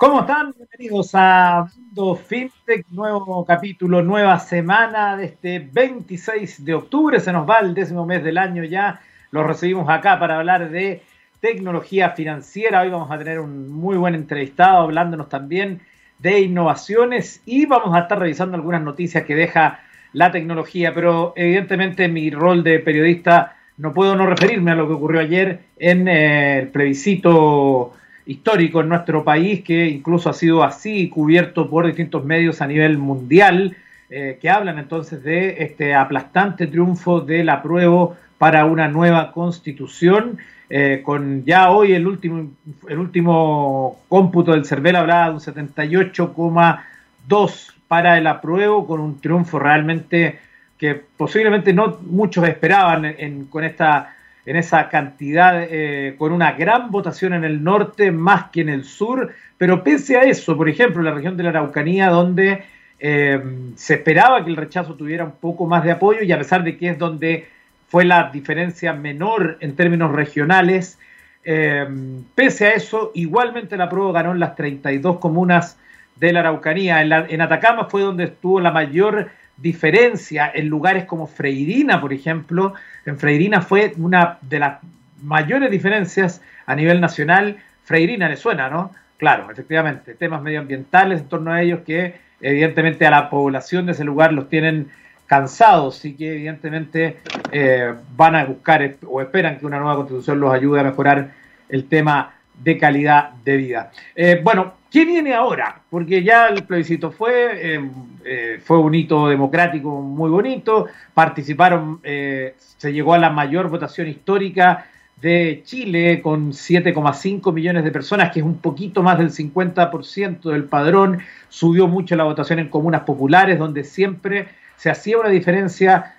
¿Cómo están? Bienvenidos a Mundo FinTech, nuevo capítulo, nueva semana de este 26 de octubre. Se nos va el décimo mes del año ya. Los recibimos acá para hablar de tecnología financiera. Hoy vamos a tener un muy buen entrevistado hablándonos también de innovaciones y vamos a estar revisando algunas noticias que deja la tecnología. Pero evidentemente mi rol de periodista no puedo no referirme a lo que ocurrió ayer en eh, el plebiscito histórico en nuestro país, que incluso ha sido así cubierto por distintos medios a nivel mundial, eh, que hablan entonces de este aplastante triunfo del apruebo para una nueva constitución. Eh, con ya hoy el último, el último cómputo del CERVEL hablaba de un 78,2 para el apruebo, con un triunfo realmente que posiblemente no muchos esperaban con esta en esa cantidad, eh, con una gran votación en el norte más que en el sur, pero pese a eso, por ejemplo, en la región de la Araucanía, donde eh, se esperaba que el rechazo tuviera un poco más de apoyo y a pesar de que es donde fue la diferencia menor en términos regionales, eh, pese a eso, igualmente la prueba ganó en las 32 comunas de la Araucanía. En, en Atacama fue donde estuvo la mayor diferencia en lugares como Freirina, por ejemplo. En Freirina fue una de las mayores diferencias a nivel nacional. Freirina le suena, ¿no? Claro, efectivamente, temas medioambientales en torno a ellos que evidentemente a la población de ese lugar los tienen cansados y que evidentemente eh, van a buscar o esperan que una nueva constitución los ayude a mejorar el tema de calidad de vida. Eh, bueno, ¿qué viene ahora? Porque ya el plebiscito fue, eh, eh, fue un hito democrático muy bonito, participaron, se llegó a la mayor votación histórica de Chile con 7,5 millones de personas, que es un poquito más del 50% del padrón, subió mucho la votación en comunas populares, donde siempre se hacía una diferencia,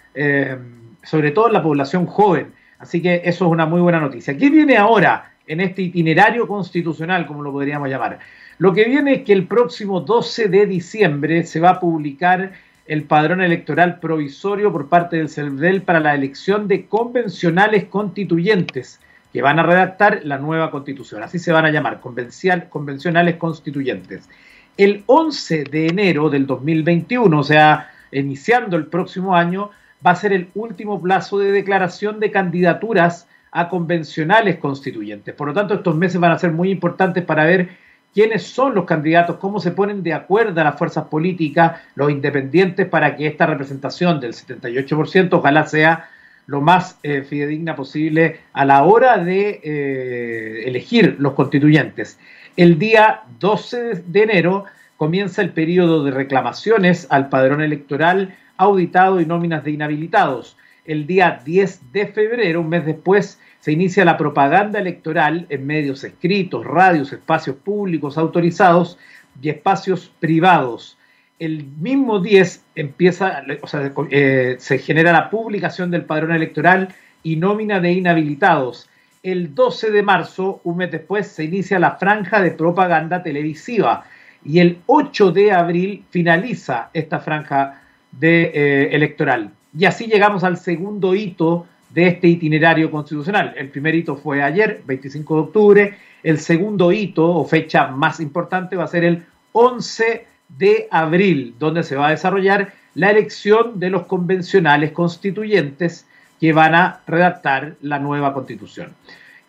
sobre todo en la población joven. Así que eso es una muy buena noticia. ¿Qué viene ahora? en este itinerario constitucional, como lo podríamos llamar. Lo que viene es que el próximo 12 de diciembre se va a publicar el padrón electoral provisorio por parte del CELDEL para la elección de convencionales constituyentes que van a redactar la nueva constitución. Así se van a llamar, convencionales constituyentes. El 11 de enero del 2021, o sea, iniciando el próximo año, va a ser el último plazo de declaración de candidaturas a convencionales constituyentes. Por lo tanto, estos meses van a ser muy importantes para ver quiénes son los candidatos, cómo se ponen de acuerdo las fuerzas políticas, los independientes, para que esta representación del 78% ojalá sea lo más eh, fidedigna posible a la hora de eh, elegir los constituyentes. El día 12 de enero comienza el periodo de reclamaciones al padrón electoral auditado y nóminas de inhabilitados el día 10 de febrero, un mes después, se inicia la propaganda electoral en medios escritos, radios, espacios públicos autorizados y espacios privados. El mismo 10 empieza, o sea, eh, se genera la publicación del padrón electoral y nómina de inhabilitados. El 12 de marzo, un mes después, se inicia la franja de propaganda televisiva y el 8 de abril finaliza esta franja de, eh, electoral. Y así llegamos al segundo hito de este itinerario constitucional. El primer hito fue ayer, 25 de octubre. El segundo hito o fecha más importante va a ser el 11 de abril, donde se va a desarrollar la elección de los convencionales constituyentes que van a redactar la nueva constitución.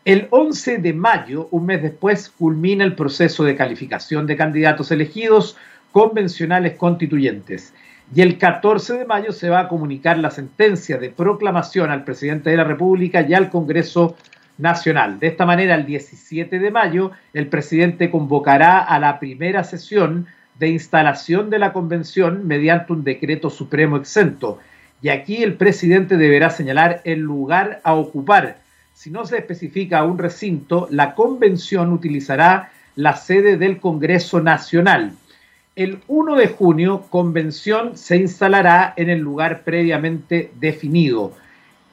El 11 de mayo, un mes después, culmina el proceso de calificación de candidatos elegidos convencionales constituyentes y el 14 de mayo se va a comunicar la sentencia de proclamación al presidente de la República y al Congreso Nacional. De esta manera, el 17 de mayo, el presidente convocará a la primera sesión de instalación de la convención mediante un decreto supremo exento. Y aquí el presidente deberá señalar el lugar a ocupar. Si no se especifica un recinto, la convención utilizará la sede del Congreso Nacional. El 1 de junio, convención se instalará en el lugar previamente definido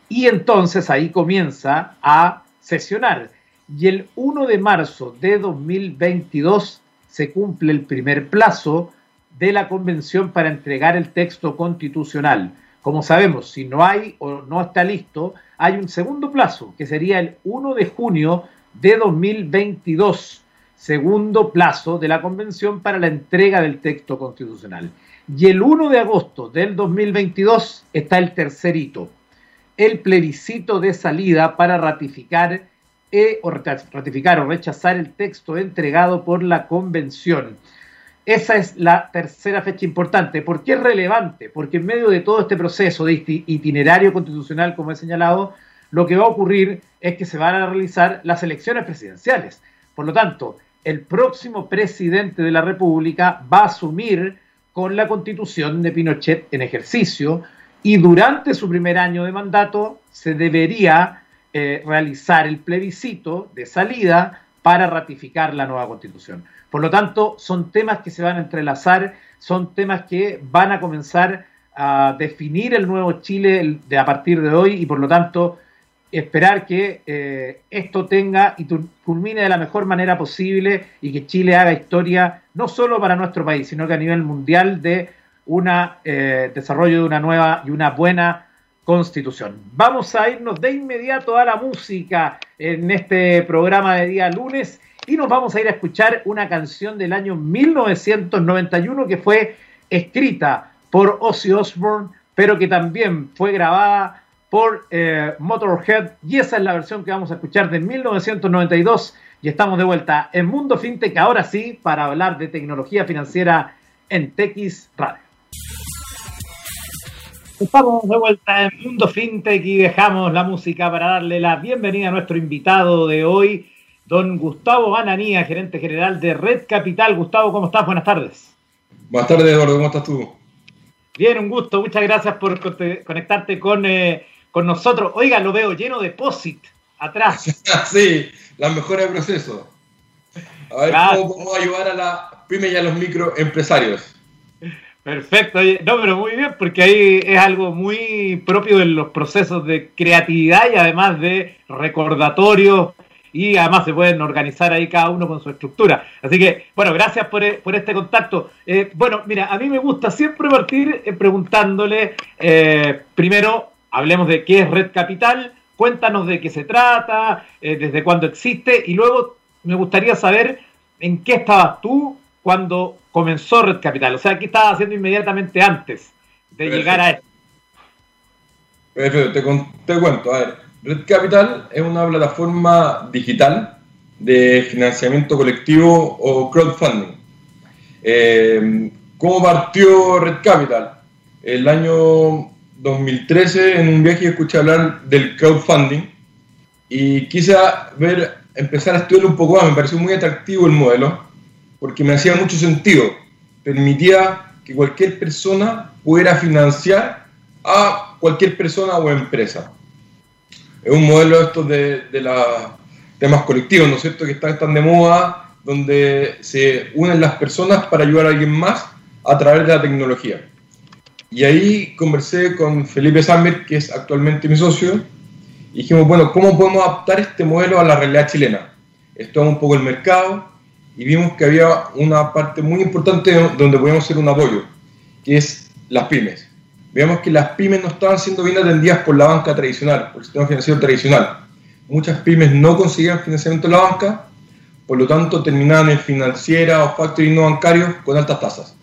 y entonces ahí comienza a sesionar. Y el 1 de marzo de 2022 se cumple el primer plazo de la convención para entregar el texto constitucional. Como sabemos, si no hay o no está listo, hay un segundo plazo, que sería el 1 de junio de 2022 segundo plazo de la convención para la entrega del texto constitucional. Y el 1 de agosto del 2022 está el tercer hito, el plebiscito de salida para ratificar, e, o ratificar o rechazar el texto entregado por la convención. Esa es la tercera fecha importante. ¿Por qué es relevante? Porque en medio de todo este proceso de itinerario constitucional, como he señalado, lo que va a ocurrir es que se van a realizar las elecciones presidenciales. Por lo tanto, el próximo presidente de la República va a asumir con la constitución de Pinochet en ejercicio y durante su primer año de mandato se debería eh, realizar el plebiscito de salida para ratificar la nueva constitución. Por lo tanto, son temas que se van a entrelazar, son temas que van a comenzar a definir el nuevo Chile a partir de hoy y por lo tanto esperar que eh, esto tenga y culmine de la mejor manera posible y que Chile haga historia no solo para nuestro país, sino que a nivel mundial de un eh, desarrollo de una nueva y una buena constitución. Vamos a irnos de inmediato a la música en este programa de día lunes y nos vamos a ir a escuchar una canción del año 1991 que fue escrita por Ozzy Osbourne, pero que también fue grabada por eh, Motorhead y esa es la versión que vamos a escuchar de 1992 y estamos de vuelta en Mundo FinTech ahora sí para hablar de tecnología financiera en TX Radio. Estamos de vuelta en Mundo FinTech y dejamos la música para darle la bienvenida a nuestro invitado de hoy, don Gustavo Bananía, gerente general de Red Capital. Gustavo, ¿cómo estás? Buenas tardes. Buenas tardes, Eduardo, ¿cómo estás tú? Bien, un gusto. Muchas gracias por conectarte con eh, con nosotros. Oiga, lo veo lleno de POSIT atrás. sí, las mejores de proceso. A ver cómo podemos ayudar a la pyme y a los microempresarios. Perfecto, no, pero muy bien, porque ahí es algo muy propio de los procesos de creatividad y además de recordatorio y además se pueden organizar ahí cada uno con su estructura. Así que, bueno, gracias por, eh, este contacto. Eh, bueno, mira, a mí me gusta siempre partir eh, preguntándole primero hablemos de qué es Red Capital, cuéntanos de qué se trata, eh, desde cuándo existe y luego me gustaría saber en qué estabas tú cuando comenzó Red Capital, o sea, qué estabas haciendo inmediatamente antes de llegar a esto. Perfecto, te, te, cuento, a ver, Red Capital es una plataforma digital de financiamiento colectivo o crowdfunding. Eh, ¿Cómo partió Red Capital? El año 2013 en un viaje escuché hablar del crowdfunding y quise ver, empezar a estudiarlo un poco más. Me pareció muy atractivo el modelo porque me hacía mucho sentido. Permitía que cualquier persona pudiera financiar a cualquier persona o empresa. Es un modelo esto de, de los temas colectivos, ¿no es cierto?, que están tan de moda, donde se unen las personas para ayudar a alguien más a través de la tecnología. Y ahí conversé con Felipe Sammer, que es actualmente mi socio, y dijimos, bueno, ¿cómo podemos adaptar este modelo a la realidad chilena? Estudiamos un poco el mercado y vimos que había una parte muy importante donde podíamos hacer un apoyo, que es las pymes. Veamos que las pymes no estaban siendo bien atendidas por la banca tradicional, por el sistema financiero tradicional. Muchas pymes no conseguían financiamiento de la banca, por lo tanto terminaban en financiera o factoring no bancarios con altas tasas.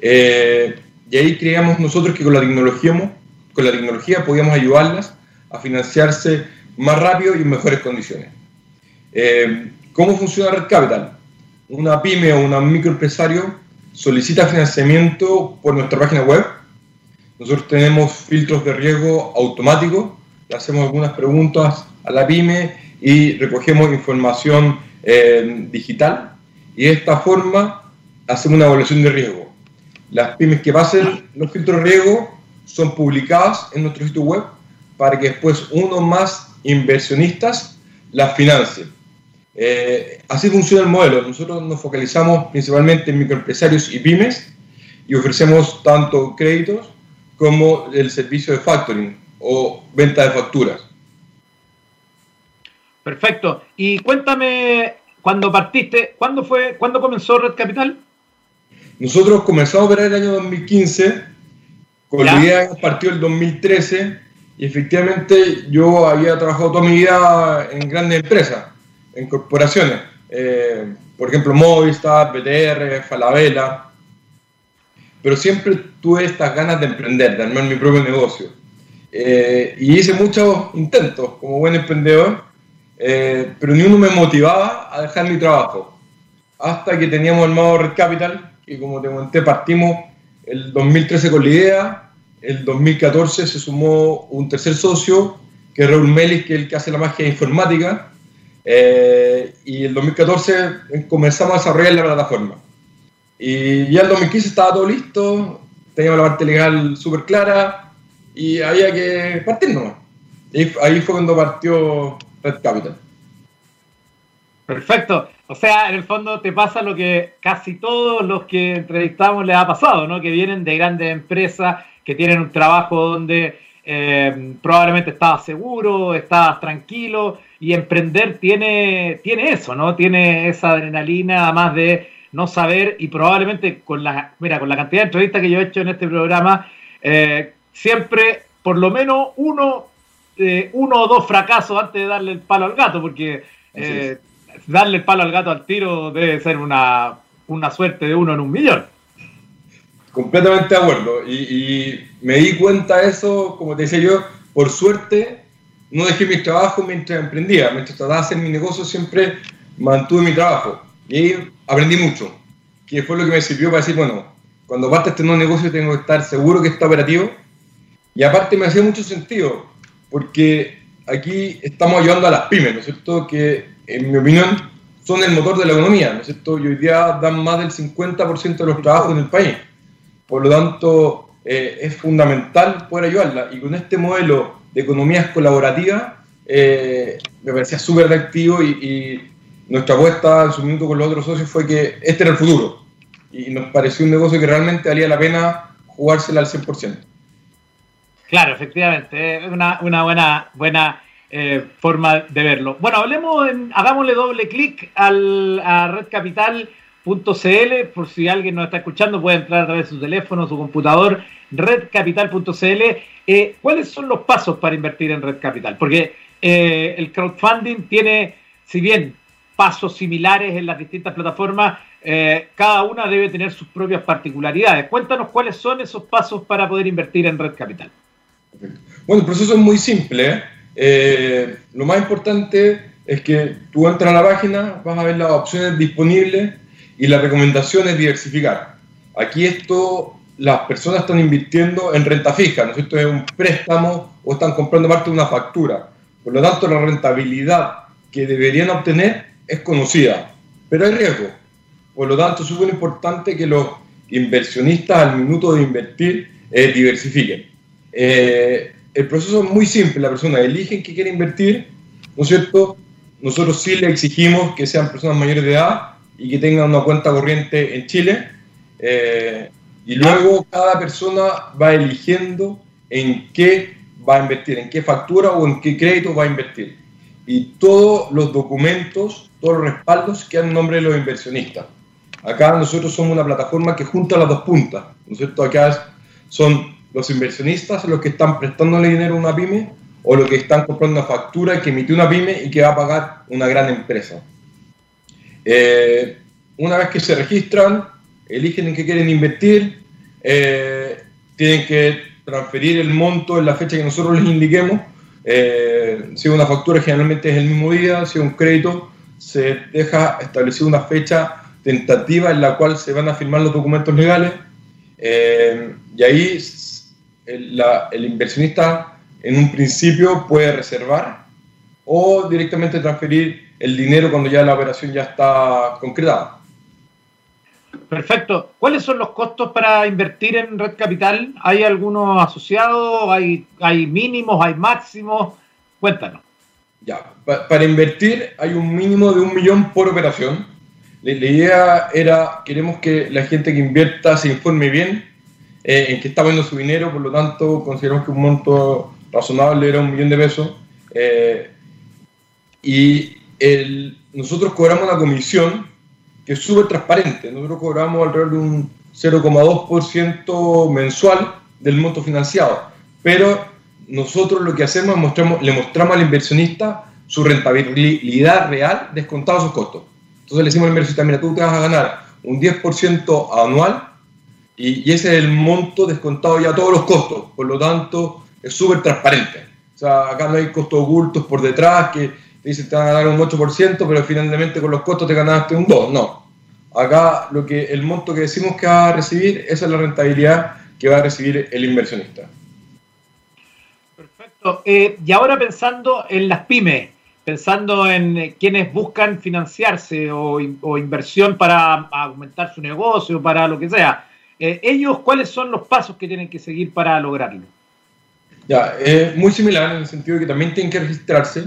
Eh, y ahí creíamos nosotros que con la tecnología, con la tecnología podíamos ayudarlas a financiarse más rápido y en mejores condiciones. Eh, ¿Cómo funciona Red Capital? Una pyme o un microempresario solicita financiamiento por nuestra página web. Nosotros tenemos filtros de riesgo automáticos, le hacemos algunas preguntas a la pyme y recogemos información eh, digital. Y de esta forma hacemos una evaluación de riesgo las pymes que pasen los filtros riesgo son publicadas en nuestro sitio web para que después uno más inversionistas las financien. Eh, así funciona el modelo. Nosotros nos focalizamos principalmente en microempresarios y pymes y ofrecemos tanto créditos como el servicio de factoring o venta de facturas. Perfecto. Y cuéntame, cuando partiste, ¿cuándo fue, cuándo comenzó Red Capital? Nosotros comenzamos a operar el año 2015, con la idea de partió el 2013, y efectivamente yo había trabajado toda mi vida en grandes empresas, en corporaciones. Eh, por ejemplo, Movistar, BTR, Falabella, pero siempre tuve estas ganas de emprender, de armar mi propio negocio. Eh, y hice muchos intentos como buen emprendedor, eh, pero ni uno me motivaba a dejar mi trabajo. Hasta que teníamos armado Red Capital, que como te comenté, partimos el 2013 con la idea, el 2014 se sumó un tercer socio, que es Raúl Melis, que es el que hace la magia informática, eh, y el 2014 comenzamos a desarrollar la plataforma. Y ya el 2015 estaba todo listo, teníamos la parte legal súper clara y había que partir nomás. Ahí fue cuando partió Red Capital. Perfecto. O sea, en el fondo te pasa lo que casi todos los que entrevistamos les ha pasado, ¿no? Que vienen de grandes empresas, que tienen un trabajo donde eh, probablemente estabas seguro, estabas tranquilo, y emprender tiene, tiene eso, ¿no? Tiene esa adrenalina, además de no saber, y probablemente con la, mira, con la cantidad de entrevistas que yo he hecho en este programa, eh, siempre por lo menos uno, eh, uno o dos fracasos antes de darle el palo al gato, porque eh, darle el palo al gato al tiro debe ser una, una suerte de uno en un millón. Completamente de acuerdo. Y, me di cuenta de eso, como te decía yo, por suerte no dejé mi trabajo mientras emprendía. Mientras trataba de hacer mi negocio siempre mantuve mi trabajo. Y ahí aprendí mucho, que fue lo que me sirvió para decir, bueno, cuando parte este nuevo negocio tengo que estar seguro que está operativo. Y aparte me hacía mucho sentido, porque aquí estamos ayudando a las pymes, ¿no es cierto? Que en mi opinión son el motor de la economía, ¿no es cierto? Y hoy día dan más del 50% de los trabajos en el país. Por lo tanto, eh, es fundamental poder ayudarla. Y con este modelo de economías colaborativas, eh, me parecía súper atractivo y, y, nuestra apuesta en su minuto con los otros socios fue que este era el futuro. Y nos pareció un negocio que realmente valía la pena jugársela al 100%. Claro, efectivamente, es una, una buena, buena eh, forma de verlo. Bueno, hablemos, en, hagámosle doble clic al, a Red Capital .cl, por si alguien nos está escuchando, puede entrar a través de su teléfono, su computador, redcapital.cl. Eh, ¿Cuáles son los pasos para invertir en Red Capital? Porque eh, el crowdfunding tiene, si bien pasos similares en las distintas plataformas, eh, cada una debe tener sus propias particularidades. Cuéntanos cuáles son esos pasos para poder invertir en Red Capital. Bueno, el proceso es muy simple. ¿Eh? lo más importante es que tú entras a la página, vas a ver las opciones disponibles y la recomendación es diversificar. Aquí esto, las personas están invirtiendo en renta fija, ¿no es cierto? Es un préstamo o están comprando parte de una factura. Por lo tanto, la rentabilidad que deberían obtener es conocida, pero hay riesgo. Por lo tanto, es súper importante que los inversionistas al minuto de invertir eh, diversifiquen. Eh, el proceso es muy simple, la persona elige en qué quiere invertir, ¿no es cierto? Nosotros sí le exigimos que sean personas mayores de edad y que tengan una cuenta corriente en Chile. Eh, y luego cada persona va eligiendo en qué va a invertir, en qué factura o en qué crédito va a invertir. Y todos los documentos, todos los respaldos quedan en nombre de los inversionistas. Acá nosotros somos una plataforma que junta las dos puntas, ¿no es cierto? Acá son los inversionistas los que están prestándole dinero a una pyme o los que están comprando una factura que emitió una pyme y que va a pagar una gran empresa. Eh, una vez que se registran, eligen en qué quieren invertir, eh, tienen que transferir el monto en la fecha que nosotros les indiquemos. Eh, si una factura generalmente es el mismo día, si un crédito se deja establecida una fecha tentativa en la cual se van a firmar los documentos legales y ahí el, el inversionista en un principio puede reservar o directamente transferir el dinero cuando ya la operación ya está concretada. Perfecto. ¿Cuáles son los costos para invertir en Red Capital? ¿Hay algunos asociados? ¿Hay, hay mínimos? ¿Hay máximos? Cuéntanos. Ya, para invertir hay un mínimo de un millón por operación. La, idea era, queremos que la gente que invierta se informe bien eh, en qué está poniendo su dinero, por lo tanto consideramos que un monto razonable era un millón de pesos. Eh, y nosotros cobramos una comisión que es súper transparente. Nosotros cobramos alrededor de un 0,2% mensual del monto financiado. Pero nosotros lo que hacemos es mostramos, le mostramos al inversionista su rentabilidad real descontado sus costos. Entonces le decimos al inversionista, mira, tú te vas a ganar un 10% anual y, ese es el monto descontado ya todos los costos. Por lo tanto, es súper transparente. O sea, acá no hay costos ocultos por detrás que te dicen te van a dar un 8%, pero finalmente con los costos te ganaste un 2%. No. Acá lo que, el monto que decimos que va a recibir, esa es la rentabilidad que va a recibir el inversionista. Perfecto. Eh, y ahora pensando en las pymes, pensando en eh, quienes buscan financiarse o, o, inversión para aumentar su negocio, para lo que sea, eh, ellos, ¿cuáles son los pasos que tienen que seguir para lograrlo? Ya, es muy similar en el sentido de que también tienen que registrarse,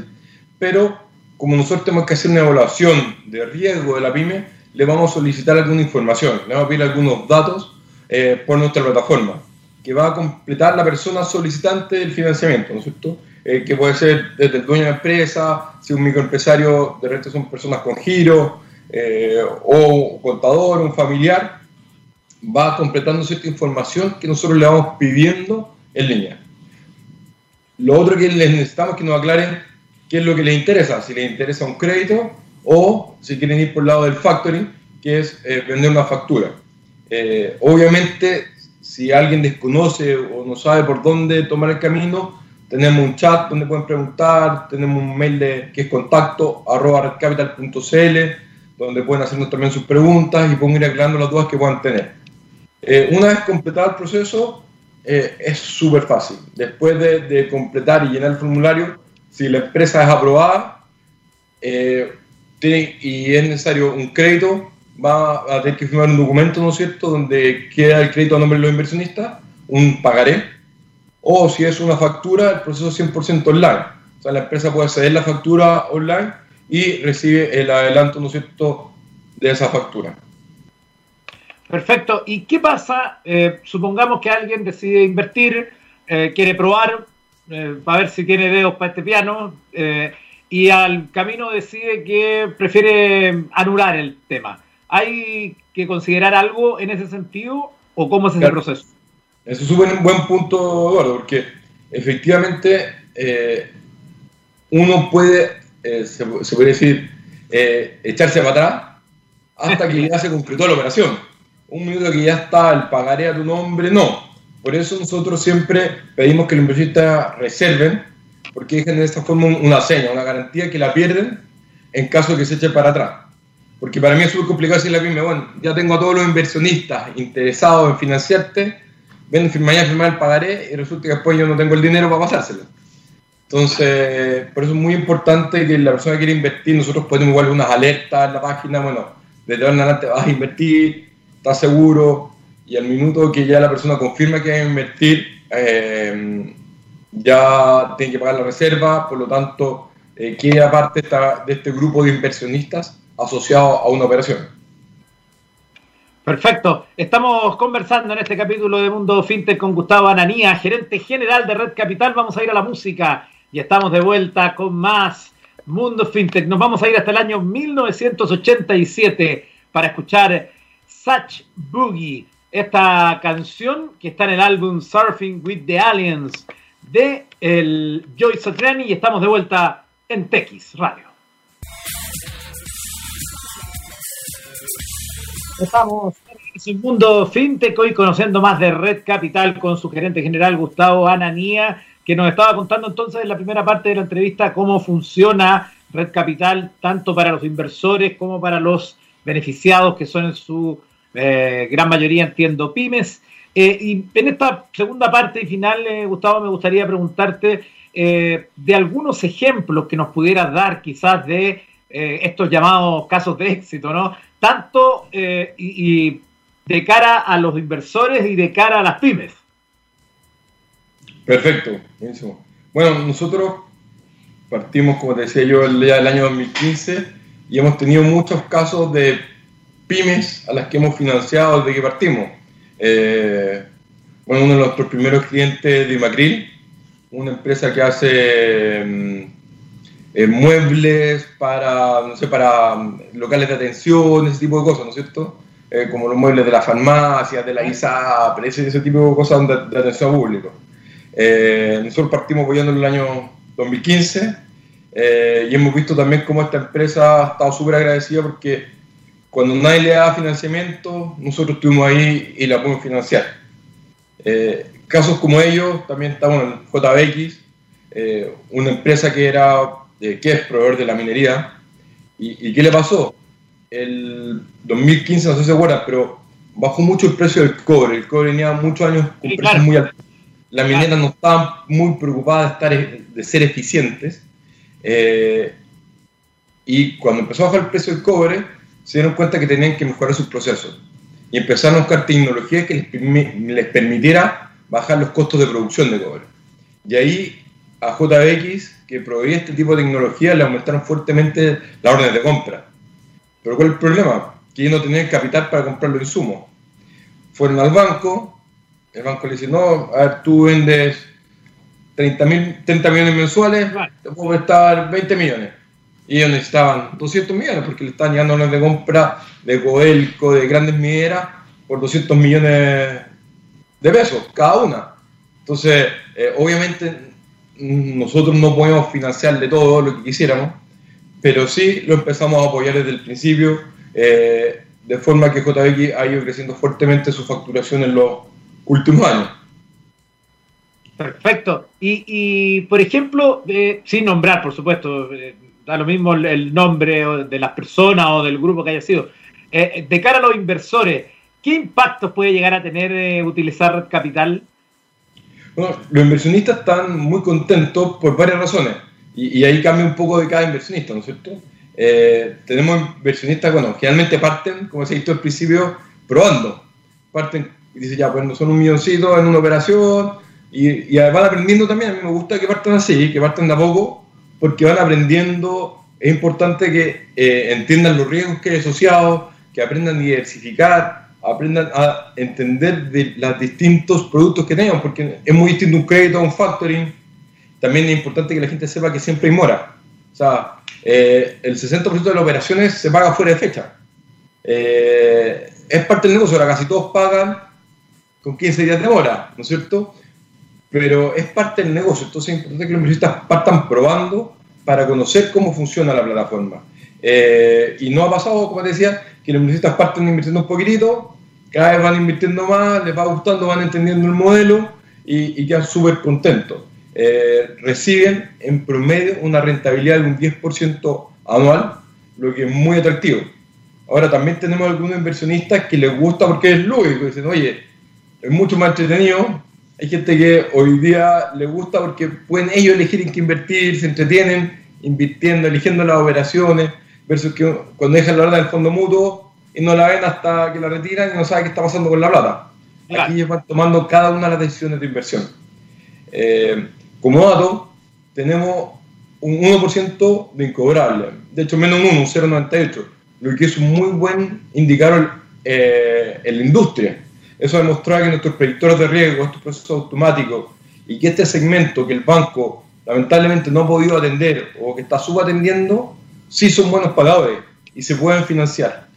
pero como nosotros tenemos que hacer una evaluación de riesgo de la pyme, le vamos a solicitar alguna información, le vamos a pedir algunos datos eh, por nuestra plataforma, que va a completar la persona solicitante del financiamiento, ¿no es cierto? Eh, que puede ser desde el dueño de la empresa, si un microempresario, de repente son personas con giro, o contador, un familiar, va completando cierta información que nosotros le vamos pidiendo en línea. Lo otro que les necesitamos es que nos aclaren qué es lo que les interesa, si les interesa un crédito o si quieren ir por el lado del factoring, que es vender una factura. Eh, obviamente, si alguien desconoce o no sabe por dónde tomar el camino, tenemos un chat donde pueden preguntar, tenemos un mail de, que es contacto arroba donde pueden hacernos también sus preguntas y pueden ir aclarando las dudas que puedan tener. Eh, una vez completado el proceso, eh, es súper fácil. Después de, completar y llenar el formulario, si la empresa es aprobada tiene, y es necesario un crédito, va a tener que firmar un documento, ¿no es cierto?, donde queda el crédito a nombre de los inversionistas, un pagaré, o si es una factura, el proceso es 100% online. O sea, la empresa puede ceder la factura online y recibe el adelanto, ¿no cierto?, de esa factura. Perfecto. ¿Y qué pasa? Eh, supongamos que alguien decide invertir, eh, quiere probar, eh, para ver si tiene dedos para este piano, eh, y al camino decide que prefiere anular el tema. ¿Hay que considerar algo en ese sentido o cómo es ese proceso? Eso es un buen punto, Eduardo, porque efectivamente uno puede, eh, se, se, puede decir, eh, echarse para atrás hasta que ya se concretó la operación. Un minuto que ya está el pagaré a tu nombre, no. Por eso nosotros siempre pedimos que los inversionistas reserven, porque dejen de esta forma una seña, una garantía que la pierden en caso de que se eche para atrás. Porque para mí es súper complicado decirle a pyme, bueno, ya tengo a todos los inversionistas interesados en financiarte, ven mañana firmar el pagaré y resulta que después yo no tengo el dinero para pasárselo. Entonces, por eso es muy importante que la persona que quiere invertir, nosotros ponemos igual unas alertas en la página, bueno, desde ahora en adelante vas a invertir, estás seguro, y al minuto que ya la persona confirma que va a invertir, eh, ya tiene que pagar la reserva, por lo tanto, eh, queda parte de este grupo de inversionistas asociado a una operación. Perfecto. Estamos conversando en este capítulo de Mundo FinTech con Gustavo Ananía, gerente general de Red Capital. Vamos a ir a la música y estamos de vuelta con más Mundo FinTech. Nos vamos a ir hasta el año 1987 para escuchar Such Boogie, esta canción que está en el álbum Surfing with the Aliens de el Joy Satriani y estamos de vuelta en TX Radio. Estamos en el mundo fintech hoy conociendo más de Red Capital con su gerente general Gustavo Ananía, que nos estaba contando entonces en la primera parte de la entrevista cómo funciona Red Capital, tanto para los inversores como para los beneficiados, que son en su eh, gran mayoría, entiendo, pymes. Eh, y en esta segunda parte y final, eh, Gustavo, me gustaría preguntarte de algunos ejemplos que nos pudieras dar quizás de estos llamados casos de éxito, ¿no? tanto y, y, de cara a los inversores y de cara a las pymes. Perfecto, buenísimo. Bueno, nosotros partimos, como te decía yo, el día del año 2015 y hemos tenido muchos casos de pymes a las que hemos financiado desde que partimos. Eh, bueno, uno de nuestros primeros clientes de Macril, una empresa que hace mm, eh, muebles para, no sé, para mm, locales de atención, ese tipo de cosas, ¿no es cierto? Eh, como los muebles de la farmacia, de la ISAP, ese, ese tipo de cosas de, de atención público. Eh, nosotros partimos apoyando en el año 2015 Eh, y hemos visto también cómo esta empresa ha estado súper agradecida porque cuando nadie le da financiamiento, nosotros estuvimos ahí y la podemos financiar. Eh, casos como ellos, también estamos en JBX, eh, una empresa que, era, que es proveedor de la minería. ¿Y, qué le pasó? El 2015, no sé si se acuerdan, pero bajó mucho el precio del cobre. El cobre venía muchos años con precios muy altos. Las mineras no estaban muy preocupadas de, estar, de ser eficientes. Eh, y cuando empezó a bajar el precio del cobre, se dieron cuenta que tenían que mejorar sus procesos. Y empezaron a buscar tecnología que les, les permitiera bajar los costos de producción de cobre. Y ahí a JBX, que proveía este tipo de tecnología, le aumentaron fuertemente las órdenes de compra. Pero ¿cuál es el problema? Que ellos no tenían capital para comprar los insumos. Fueron al banco, el banco le dice, no, a ver, tú vendes 30, 30 millones mensuales, te puedo prestar 20 millones. Y ellos necesitaban 200 millones porque le estaban llegando órdenes de compra de Coelco, de grandes mineras, por 200 millones de pesos cada una. Entonces, eh, obviamente nosotros no podemos financiarle todo lo que quisiéramos, pero sí lo empezamos a apoyar desde el principio, eh, de forma que JBX ha ido creciendo fuertemente su facturación en los últimos años. Perfecto. Y, por ejemplo, eh, sin nombrar, por supuesto, eh, da lo mismo el, nombre de las personas o del grupo que haya sido, de cara a los inversores, ¿qué impactos puede llegar a tener utilizar capital bueno, los inversionistas están muy contentos por varias razones y, ahí cambia un poco de cada inversionista, ¿no es cierto? Eh, tenemos inversionistas, bueno, generalmente parten, como se dicho al principio, probando. Parten y dicen, ya, pues no son un milloncito en una operación y, van aprendiendo también. A mí me gusta que partan así, que partan de a poco, porque van aprendiendo. Es importante que eh, entiendan los riesgos que hay asociados, que aprendan a diversificar, aprendan a entender de los distintos productos que tenemos, porque es muy distinto un crédito a un factoring. También es importante que la gente sepa que siempre hay mora. O sea, eh, el 60% de las operaciones se paga fuera de fecha. Eh, es parte del negocio, ahora casi todos pagan con 15 días de mora, ¿no es cierto? Pero es parte del negocio, entonces es importante que los inversionistas partan probando para conocer cómo funciona la plataforma. Eh, y no ha pasado, como te decía, que los inversionistas parten invirtiendo un poquitito, cada vez van invirtiendo más, les va gustando, van entendiendo el modelo y, y quedan súper contentos. Eh, reciben en promedio una rentabilidad de un 10% anual, lo que es muy atractivo. Ahora también tenemos algunos inversionistas que les gusta porque es lógico, dicen, oye, es mucho más entretenido. Hay gente que hoy día les gusta porque pueden ellos elegir en qué invertir, se entretienen invirtiendo, eligiendo las operaciones, versus que cuando dejan la verdad del fondo mutuo, y no la ven hasta que la retiran y no saben qué está pasando con la plata. Aquí ellos van tomando cada una de las decisiones de inversión. Eh, como dato, tenemos un 1% de incobrable, de hecho menos un 1, un 0,98, lo que es un muy buen indicador eh, en la industria. Eso demuestra que nuestros predictores de riesgo, estos procesos automáticos, y que este segmento que el banco lamentablemente no ha podido atender o que está subatendiendo, sí son buenos pagadores y se pueden financiar.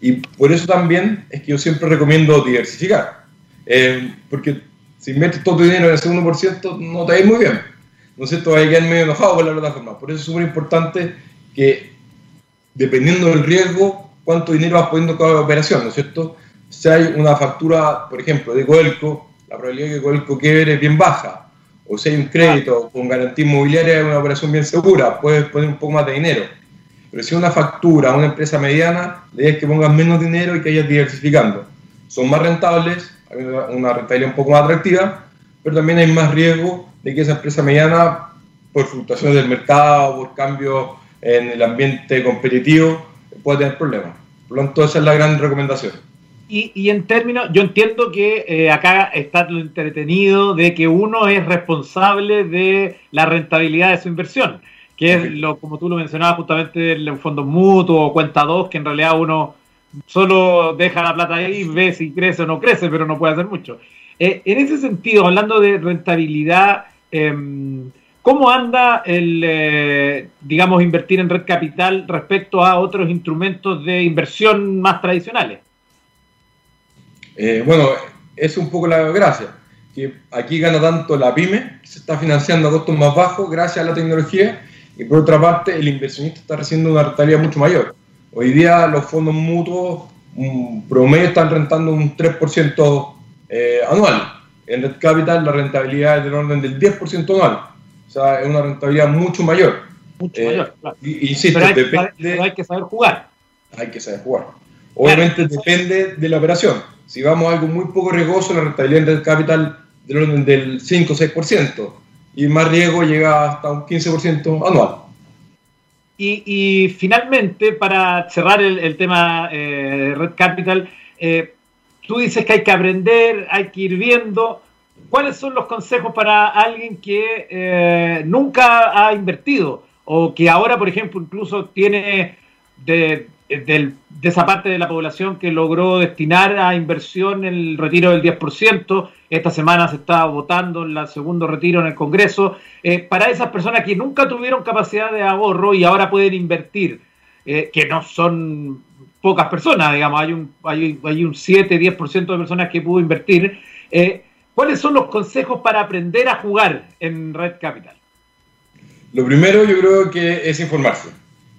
Y por eso también es que yo siempre recomiendo diversificar. Eh, porque si metes todo tu dinero en ese 1%, no te va muy bien. ¿No es cierto? Vas a medio enojado con la plataforma. Por eso es súper importante que, dependiendo del riesgo, cuánto dinero vas poniendo cada operación, ¿no es cierto? Si hay una factura, por ejemplo, de Coelco, la probabilidad de que Coelco quiebre es bien baja. O si hay un crédito con garantía inmobiliaria, es una operación bien segura, puedes poner un poco más de dinero. Pero si una factura a una empresa mediana, le es que pongas menos dinero y que vayas diversificando. Son más rentables, hay una rentabilidad un poco más atractiva, pero también hay más riesgo de que esa empresa mediana, por fluctuaciones del mercado, por cambios en el ambiente competitivo, pueda tener problemas. Por lo tanto, esa es la gran recomendación. Y, en términos, yo entiendo que eh, acá está lo entretenido de que uno es responsable de la rentabilidad de su inversión que es lo, como tú lo mencionabas justamente, el fondo mutuo o cuenta 2, que en realidad uno solo deja la plata ahí ve si crece o no crece, pero no puede hacer mucho. Eh, en ese sentido, hablando de rentabilidad, em, ¿cómo anda el, eh, digamos, invertir en red capital respecto a otros instrumentos de inversión más tradicionales? Eh, bueno, es un poco la gracia, que aquí gana tanto la pyme, que se está financiando a costos más bajos gracias a la tecnología, y por otra parte el inversionista está recibiendo una rentabilidad mucho mayor. Hoy día los fondos mutuos promedio están rentando un 3% eh, anual. En Red Capital la rentabilidad es del orden del 10% anual. O sea, es una rentabilidad mucho mayor. Mucho eh, mayor, claro. pero, hay, depende, hay que saber jugar. Hay que saber jugar. Obviamente depende de la operación. Si vamos a algo muy poco riesgoso, la rentabilidad en Red Capital del orden del 5 o 6%. Y más riesgo llega hasta un 15% anual. Y, finalmente, para cerrar el, tema eh, Red Capital, eh, tú dices que hay que aprender, hay que ir viendo. ¿Cuáles son los consejos para alguien que eh, nunca ha invertido o que ahora, por ejemplo, incluso tiene de, de, esa parte de la población que logró destinar a inversión el retiro del 10%. Esta semana se está votando el segundo retiro en el Congreso. Eh, para esas personas que nunca tuvieron capacidad de ahorro y ahora pueden invertir, eh, que no son pocas personas, digamos, hay un, hay, hay un 7-10% de personas que pudo invertir. Eh, ¿Cuáles son los consejos para aprender a jugar en Red Capital? Lo primero yo creo que es informarse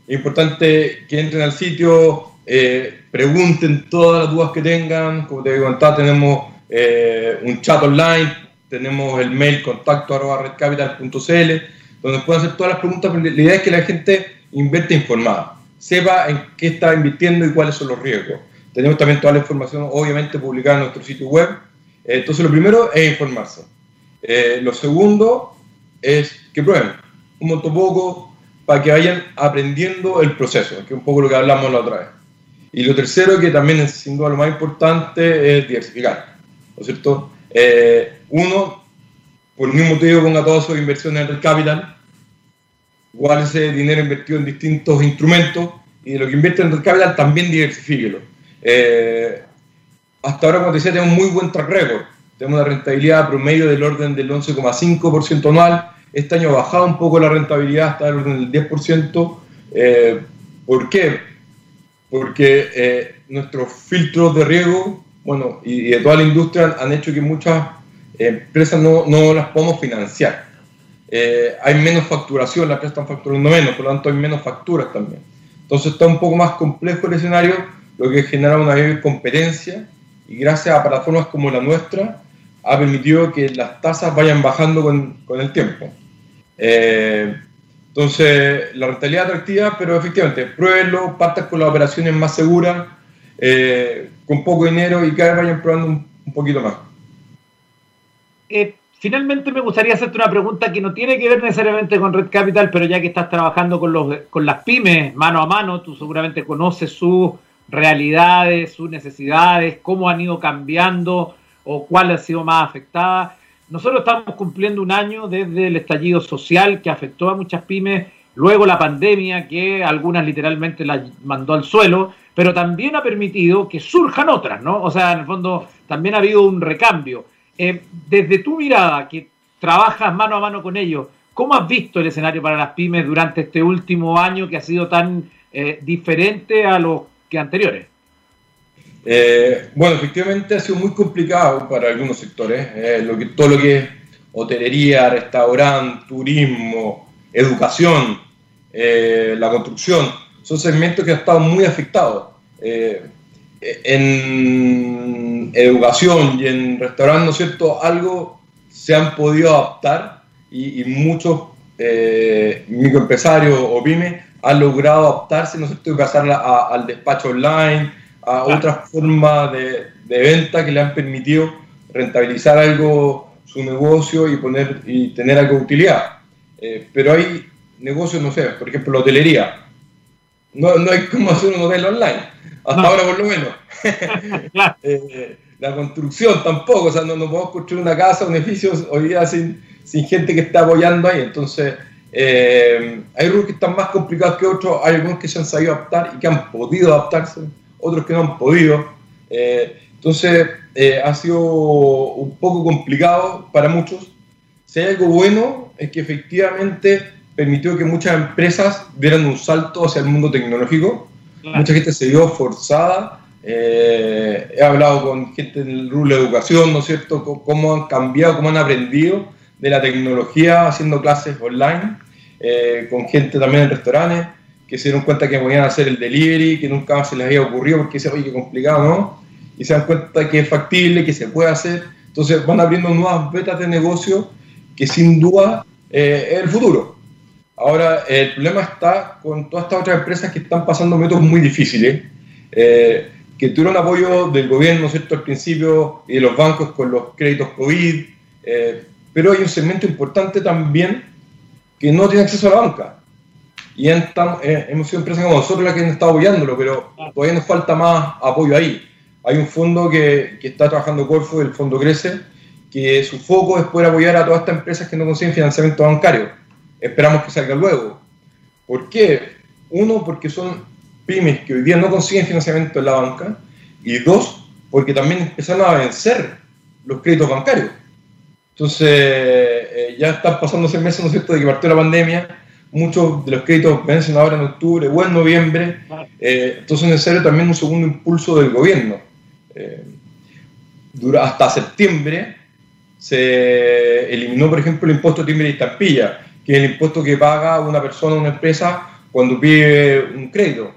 es importante que entren al sitio, eh, pregunten todas las dudas que tengan. Como te contaba, tenemos eh, un chat online, tenemos el mail contacto arroba redcapital.cl, donde pueden hacer todas las preguntas. La idea es que la gente invierte informada, sepa en qué está invirtiendo y cuáles son los riesgos. Tenemos también toda la información, obviamente, publicada en nuestro sitio web. Eh, entonces, lo primero es informarse. lo segundo es que prueben un monto poco, para que vayan aprendiendo el proceso, que es un poco lo que hablamos la otra vez. Y lo tercero, que también es sin duda lo más importante, es diversificar. ¿No es cierto? Eh, uno, por el mismo motivo, ponga todas sus inversiones en el capital, igual ese dinero invertido en distintos instrumentos, y de lo que invierte en el capital también diversifíquelo. Eh, hasta ahora, como te decía, tenemos muy buen track record. Tenemos una rentabilidad promedio del orden del 11,5% anual este año ha bajado un poco la rentabilidad hasta el orden del 10%. Eh, ¿Por qué? Porque eh, nuestros filtros de riesgo, bueno, y, de toda la industria han hecho que muchas empresas no, no las podamos financiar. Eh, hay menos facturación, las empresas están facturando menos, por lo tanto hay menos facturas también. Entonces está un poco más complejo el escenario, lo que genera una mayor competencia y gracias a plataformas como la nuestra ha permitido que las tasas vayan bajando con, con el tiempo. Eh, entonces, la rentabilidad atractiva, pero efectivamente, pruébenlo, partas con las operaciones más seguras, eh, con poco dinero y cada vez vayan probando un, poquito más. Eh, finalmente me gustaría hacerte una pregunta que no tiene que ver necesariamente con Red Capital, pero ya que estás trabajando con, los, con las pymes mano a mano, tú seguramente conoces sus realidades, sus necesidades, cómo han ido cambiando o cuál ha sido más afectada. Nosotros estamos cumpliendo un año desde el estallido social que afectó a muchas pymes, luego la pandemia que algunas literalmente las mandó al suelo, pero también ha permitido que surjan otras, ¿no? O sea, en el fondo también ha habido un recambio. Eh, desde tu mirada, que trabajas mano a mano con ellos, ¿cómo has visto el escenario para las pymes durante este último año que ha sido tan eh, diferente a los que anteriores? Eh, bueno, efectivamente ha sido muy complicado para algunos sectores, eh, lo que, todo lo que es hotelería, restaurante, turismo, educación, eh, la construcción, son segmentos que han estado muy afectados. en educación y en restaurante, ¿no es cierto? Algo se han podido adaptar y, muchos microempresarios o pymes han logrado adaptarse, ¿no es cierto? Y pasar al despacho online, a otras formas de, de, venta que le han permitido rentabilizar algo su negocio y, poner, y tener algo de utilidad. Eh, pero hay negocios, no sé, por ejemplo, la hotelería. No, no hay cómo hacer un hotel online, hasta ahora por lo menos. Eh, la construcción tampoco, o sea, no, no, podemos construir una casa, un edificio hoy día sin, sin gente que está apoyando ahí. Entonces, eh, hay algunos que están más complicados que otros, hay algunos que se han sabido adaptar y que han podido adaptarse otros que no han podido. Eh, entonces, eh, ha sido un poco complicado para muchos. Si hay algo bueno, es que efectivamente permitió que muchas empresas dieran un salto hacia el mundo tecnológico. Mucha gente se vio forzada. Eh, he hablado con gente del rubro de educación, ¿no es cierto?, cómo han cambiado, cómo han aprendido de la tecnología haciendo clases online. eh, con gente también en restaurantes, que se dieron cuenta que podían hacer el delivery, que nunca se les había ocurrido porque se oye, qué complicado, ¿no? Y se dan cuenta que es factible, que se puede hacer. Entonces van abriendo nuevas vetas de negocio que sin duda eh, es el futuro. Ahora, el problema está con todas estas otras empresas que están pasando métodos muy difíciles, eh, que tuvieron apoyo del gobierno, ¿cierto?, al principio, y de los bancos con los créditos COVID, eh, pero hay un segmento importante también que no tiene acceso a la banca. Y eh, hemos sido empresas como nosotros las que han estado apoyándolo, pero todavía nos falta más apoyo ahí. Hay un fondo que, que está trabajando Corfo, el fondo Crece, que su foco es poder apoyar a todas estas empresas que no consiguen financiamiento bancario. Esperamos que salga luego. ¿Por qué? Uno, porque son pymes que hoy día no consiguen financiamiento en la banca. Y dos, porque también empezaron a vencer los créditos bancarios. Entonces, eh, ya están pasando seis meses, ¿no es cierto?, de que partió la pandemia. Muchos de los créditos vencen ahora en octubre o en noviembre. Eh, entonces es necesario también un segundo impulso del gobierno. Eh, dura hasta septiembre se eliminó, por ejemplo, el impuesto de timbre y estampilla, que es el impuesto que paga una persona o una empresa cuando pide un crédito.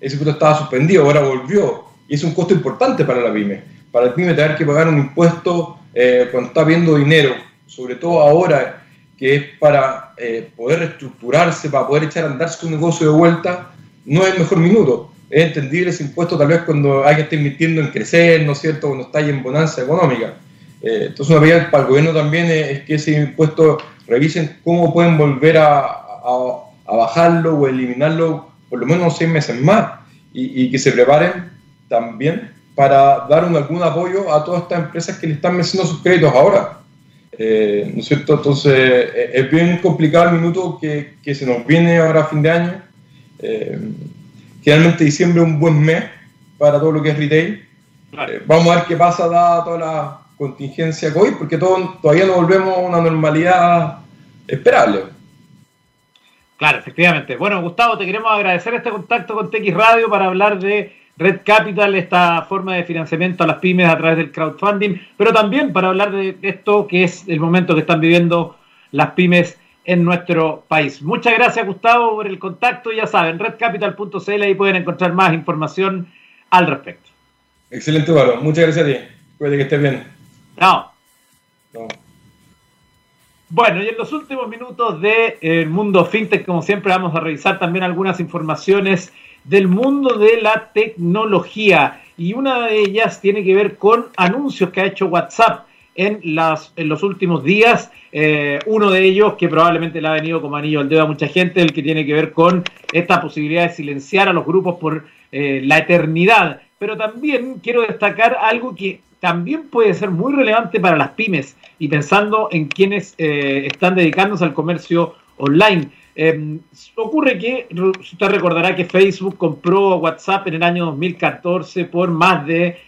Ese impuesto estaba suspendido, ahora volvió. Y es un costo importante para la pyme. Para la pyme tener que pagar un impuesto eh, cuando está viendo dinero, sobre todo ahora que es para eh, poder reestructurarse, para poder echar a andar su negocio de vuelta, no es el mejor minuto. Es entendible ese impuesto tal vez cuando alguien está invirtiendo en crecer, ¿no es cierto?, cuando está ahí en bonanza económica. Eh, entonces una medida para el gobierno también es, que ese impuesto revisen cómo pueden volver a, a, bajarlo o eliminarlo por lo menos seis meses más y, que se preparen también para dar un, algún apoyo a todas estas empresas que le están venciendo sus créditos ahora. Eh, ¿No es cierto? Entonces eh, es bien complicado el minuto que, que, se nos viene ahora a fin de año. finalmente diciembre es un buen mes para todo lo que es retail. vamos a ver qué pasa dada toda la contingencia COVID, porque todo, todavía no volvemos a una normalidad esperable. Claro, efectivamente. Bueno, Gustavo, te queremos agradecer este contacto con TX Radio para hablar de Red Capital, esta forma de financiamiento a las pymes a través del crowdfunding, pero también para hablar de esto que es el momento que están viviendo las pymes en nuestro país. Muchas gracias, Gustavo, por el contacto. Ya saben, redcapital.cl ahí pueden encontrar más información al respecto. Excelente, Eduardo. Muchas gracias a ti. Puede que estés bien. No. Bueno, y en los últimos minutos del de, mundo fintech, como siempre, vamos a revisar también algunas informaciones del mundo de la tecnología. Y una de ellas tiene que ver con anuncios que ha hecho WhatsApp en, las, en los últimos días. Eh, uno de ellos, que probablemente le ha venido como anillo al dedo a mucha gente, el que tiene que ver con esta posibilidad de silenciar a los grupos por eh, la eternidad. Pero también quiero destacar algo que también puede ser muy relevante para las pymes y pensando en quienes eh, están dedicándose al comercio online. Em, ocurre que, usted recordará que Facebook compró WhatsApp en el año 2014 por más de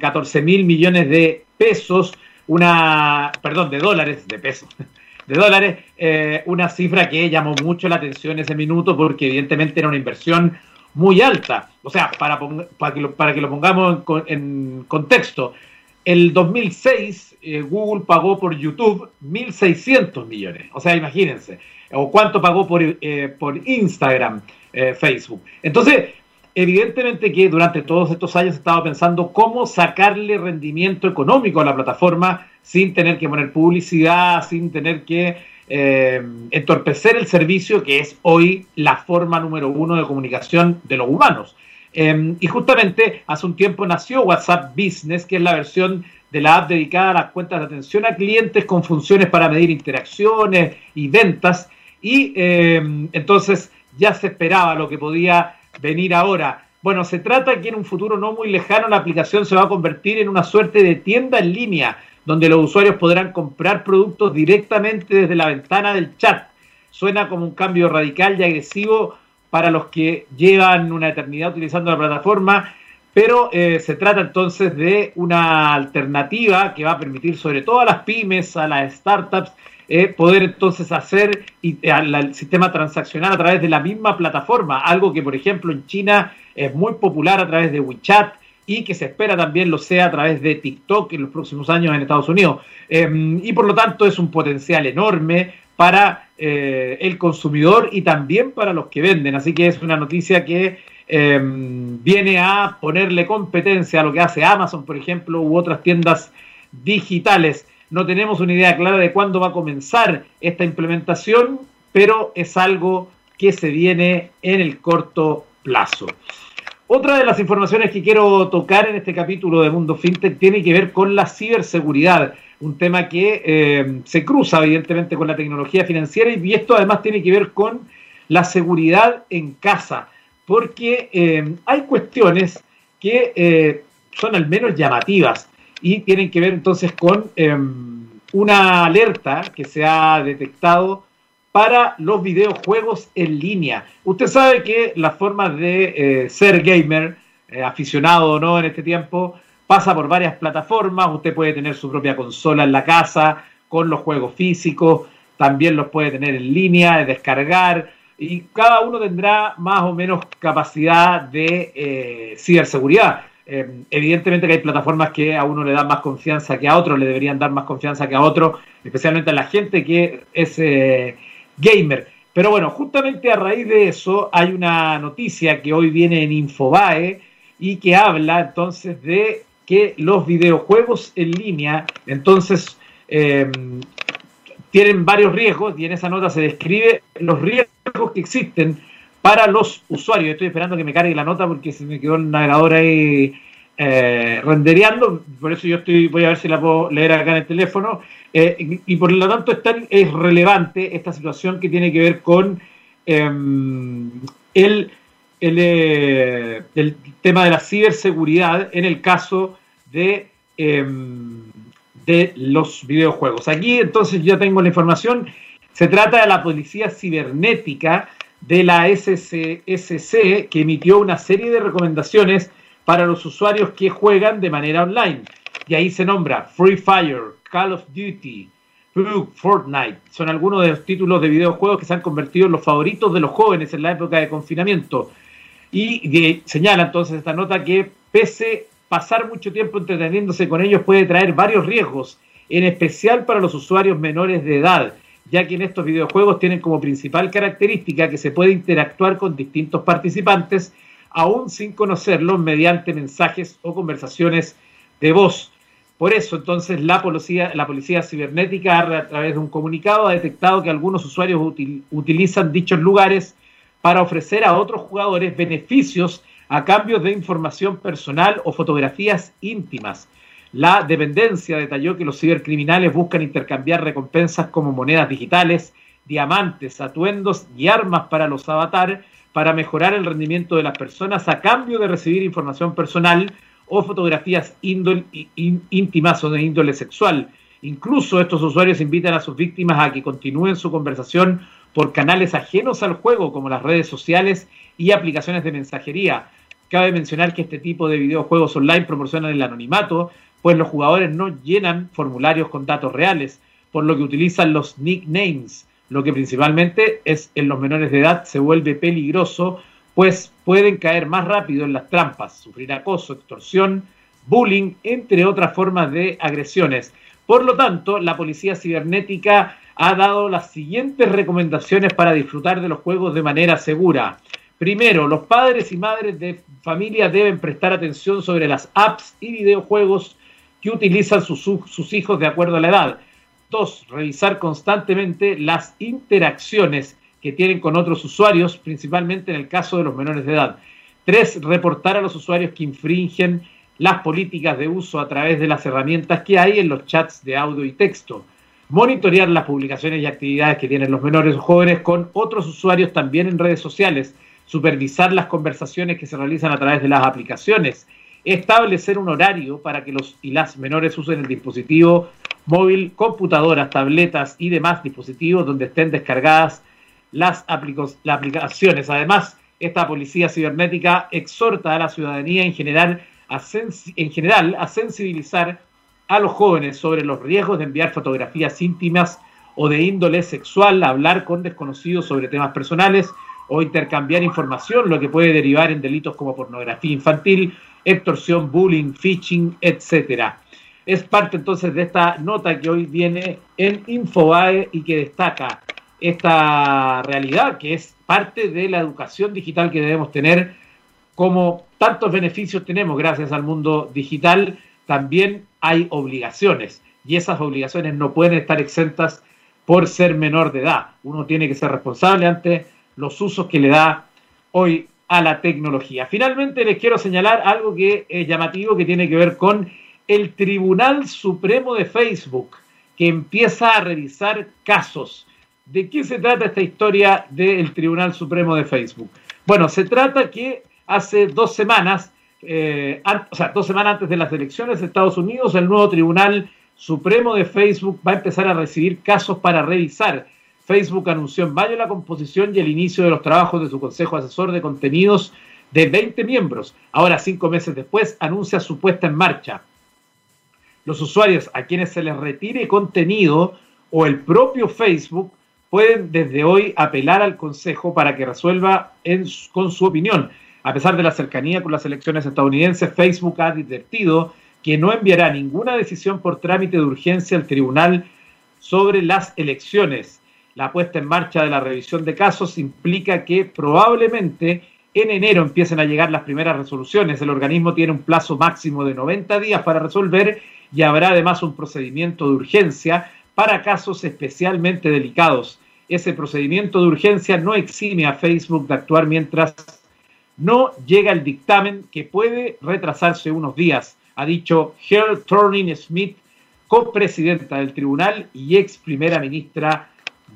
14 eh, mil millones de pesos, una, perdón, de dólares, de pesos, de dólares, eh, una cifra que llamó mucho la atención ese minuto porque evidentemente era una inversión muy alta. O sea, para, para, que, lo, para que lo pongamos en contexto, el 2006 eh, Google pagó por YouTube 1.600 millones. O sea, imagínense. O cuánto pagó por, eh, Instagram, eh, Facebook. Entonces, evidentemente que durante todos estos años he estado pensando cómo sacarle rendimiento económico a la plataforma sin tener que poner publicidad, sin tener que entorpecer el servicio que es hoy la forma número uno de comunicación de los humanos. Em, y justamente hace un tiempo nació WhatsApp Business, que es la versión de la app dedicada a las cuentas de atención a clientes con funciones para medir interacciones y ventas. Y em, entonces ya se esperaba lo que podía venir ahora. Bueno, se trata que en un futuro no muy lejano la aplicación se va a convertir en una suerte de tienda en línea, donde los usuarios podrán comprar productos directamente desde la ventana del chat. Suena como un cambio radical y agresivo para los que llevan una eternidad utilizando la plataforma, pero eh, se trata entonces de una alternativa que va a permitir sobre todo a las pymes, a las startups, eh, poder entonces hacer el sistema transaccional a través de la misma plataforma, algo que por ejemplo en China es muy popular a través de WeChat y que se espera también lo sea a través de TikTok en los próximos años en Estados Unidos. Em, y por lo tanto es un potencial enorme para eh, el consumidor y también para los que venden. Así que es una noticia que em, viene a ponerle competencia a lo que hace Amazon, por ejemplo, u otras tiendas digitales. No tenemos una idea clara de cuándo va a comenzar esta implementación, pero es algo que se viene en el corto plazo. Otra de las informaciones que quiero tocar en este capítulo de Mundo FinTech tiene que ver con la ciberseguridad, un tema que eh, se cruza evidentemente con la tecnología financiera y esto además tiene que ver con la seguridad en casa, porque eh, hay cuestiones que eh, son al menos llamativas y tienen que ver entonces con una alerta que se ha detectado para los videojuegos en línea. Usted sabe que la forma de eh, ser gamer, eh, aficionado o no en este tiempo, pasa por varias plataformas. Usted puede tener su propia consola en la casa con los juegos físicos, también los puede tener en línea, descargar, y cada uno tendrá más o menos capacidad de eh, ciberseguridad. evidentemente que hay plataformas que a uno le dan más confianza que a otro, le deberían dar más confianza que a otro, especialmente a la gente que es gamer. Pero bueno, justamente a raíz de eso hay una noticia que hoy viene en Infobae y que habla entonces de que los videojuegos en línea, entonces, em, tienen varios riesgos y en esa nota se describe los riesgos que existen para los usuarios. Estoy esperando que me cargue la nota porque se me quedó el navegador ahí eh, rendereando, por eso yo estoy, voy a ver si la puedo leer acá en el teléfono, eh, y, por lo tanto es, es relevante esta situación que tiene que ver con em, el, eh, el, tema de la ciberseguridad en el caso de, em, de los videojuegos. Aquí entonces ya tengo la información, se trata de la policía cibernética de la SCSC que emitió una serie de recomendaciones para los usuarios que juegan de manera online. Y ahí se nombra Free Fire, Call of Duty, Fortnite. Son algunos de los títulos de videojuegos que se han convertido en los favoritos de los jóvenes en la época de confinamiento. Y señala entonces esta nota que pese pasar mucho tiempo entreteniéndose con ellos puede traer varios riesgos, en especial para los usuarios menores de edad, ya que en estos videojuegos tienen como principal característica que se puede interactuar con distintos participantes aún sin conocerlos mediante mensajes o conversaciones de voz. Por eso, entonces, la policía, la policía cibernética, a través de un comunicado, ha detectado que algunos usuarios utilizan dichos lugares para ofrecer a otros jugadores beneficios a cambio de información personal o fotografías íntimas. La dependencia detalló que los cibercriminales buscan intercambiar recompensas como monedas digitales, diamantes, atuendos y armas para los avatares para mejorar el rendimiento de las personas a cambio de recibir información personal o fotografías íntimas o de índole sexual. Incluso estos usuarios invitan a sus víctimas a que continúen su conversación por canales ajenos al juego, como las redes sociales y aplicaciones de mensajería. Cabe mencionar que este tipo de videojuegos online proporcionan el anonimato, pues los jugadores no llenan formularios con datos reales, por lo que utilizan los nicknames lo que principalmente es en los menores de edad se vuelve peligroso, pues pueden caer más rápido en las trampas, sufrir acoso, extorsión, bullying, entre otras formas de agresiones. Por lo tanto, la policía cibernética ha dado las siguientes recomendaciones para disfrutar de los juegos de manera segura. Primero, los padres y madres de familia deben prestar atención sobre las apps y videojuegos que utilizan sus, hijos de acuerdo a la edad. Dos, revisar constantemente las interacciones que tienen con otros usuarios, principalmente en el caso de los menores de edad. Tres, reportar a los usuarios que infringen las políticas de uso a través de las herramientas que hay en los chats de audio y texto. Monitorear las publicaciones y actividades que tienen los menores o jóvenes con otros usuarios también en redes sociales. Supervisar las conversaciones que se realizan a través de las aplicaciones. Establecer un horario para que los y las menores usen el dispositivo móvil, computadoras, tabletas y demás dispositivos donde estén descargadas las, aplicaciones. Además, esta policía cibernética exhorta a la ciudadanía en general, a en general a sensibilizar a los jóvenes sobre los riesgos de enviar fotografías íntimas o de índole sexual, hablar con desconocidos sobre temas personales o intercambiar información, lo que puede derivar en delitos como pornografía infantil, extorsión, bullying, phishing, etcétera. es parte entonces de esta nota que hoy viene en Infobae y que destaca esta realidad que es parte de la educación digital que debemos tener, como tantos beneficios tenemos gracias al mundo digital, también hay obligaciones y esas obligaciones no pueden estar exentas por ser menor de edad. Uno tiene que ser responsable ante los usos que le da hoy a la tecnología. Finalmente les quiero señalar algo que es llamativo que tiene que ver con el Tribunal Supremo de Facebook, que empieza a revisar casos. ¿De qué se trata esta historia del Tribunal Supremo de Facebook? Bueno, se trata que hace dos semanas, eh, o sea, dos semanas antes de las elecciones de Estados Unidos, el nuevo Tribunal Supremo de Facebook va a empezar a recibir casos para revisar. Facebook anunció en mayo la composición y el inicio de los trabajos de su Consejo Asesor de Contenidos de 20 miembros. Ahora, cinco meses después, anuncia su puesta en marcha. Los usuarios a quienes se les retire contenido o el propio Facebook pueden desde hoy apelar al Consejo para que resuelva con su opinión. A pesar de la cercanía con las elecciones estadounidenses, Facebook ha advertido que no enviará ninguna decisión por trámite de urgencia al tribunal sobre las elecciones. La puesta en marcha de la revisión de casos implica que probablemente en enero empiecen a llegar las primeras resoluciones. El organismo tiene un plazo máximo de 90 días para resolver y habrá además un procedimiento de urgencia para casos especialmente delicados. Ese procedimiento de urgencia no exime a Facebook de actuar mientras no llega el dictamen que puede retrasarse unos días ha dicho Herl Turning Smith, copresidenta del tribunal y ex primera ministra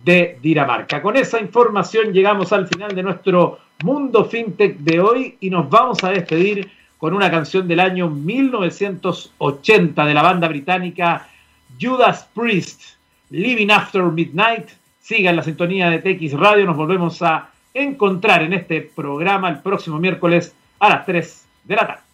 de Dinamarca. Con esa información llegamos al final de nuestro Mundo FinTech de hoy y nos vamos a despedir con una canción del año 1980 de la banda británica Judas Priest, Living After Midnight. Sigan la sintonía de TX Radio, nos volvemos a encontrar en este programa el próximo miércoles a las 3 de la tarde.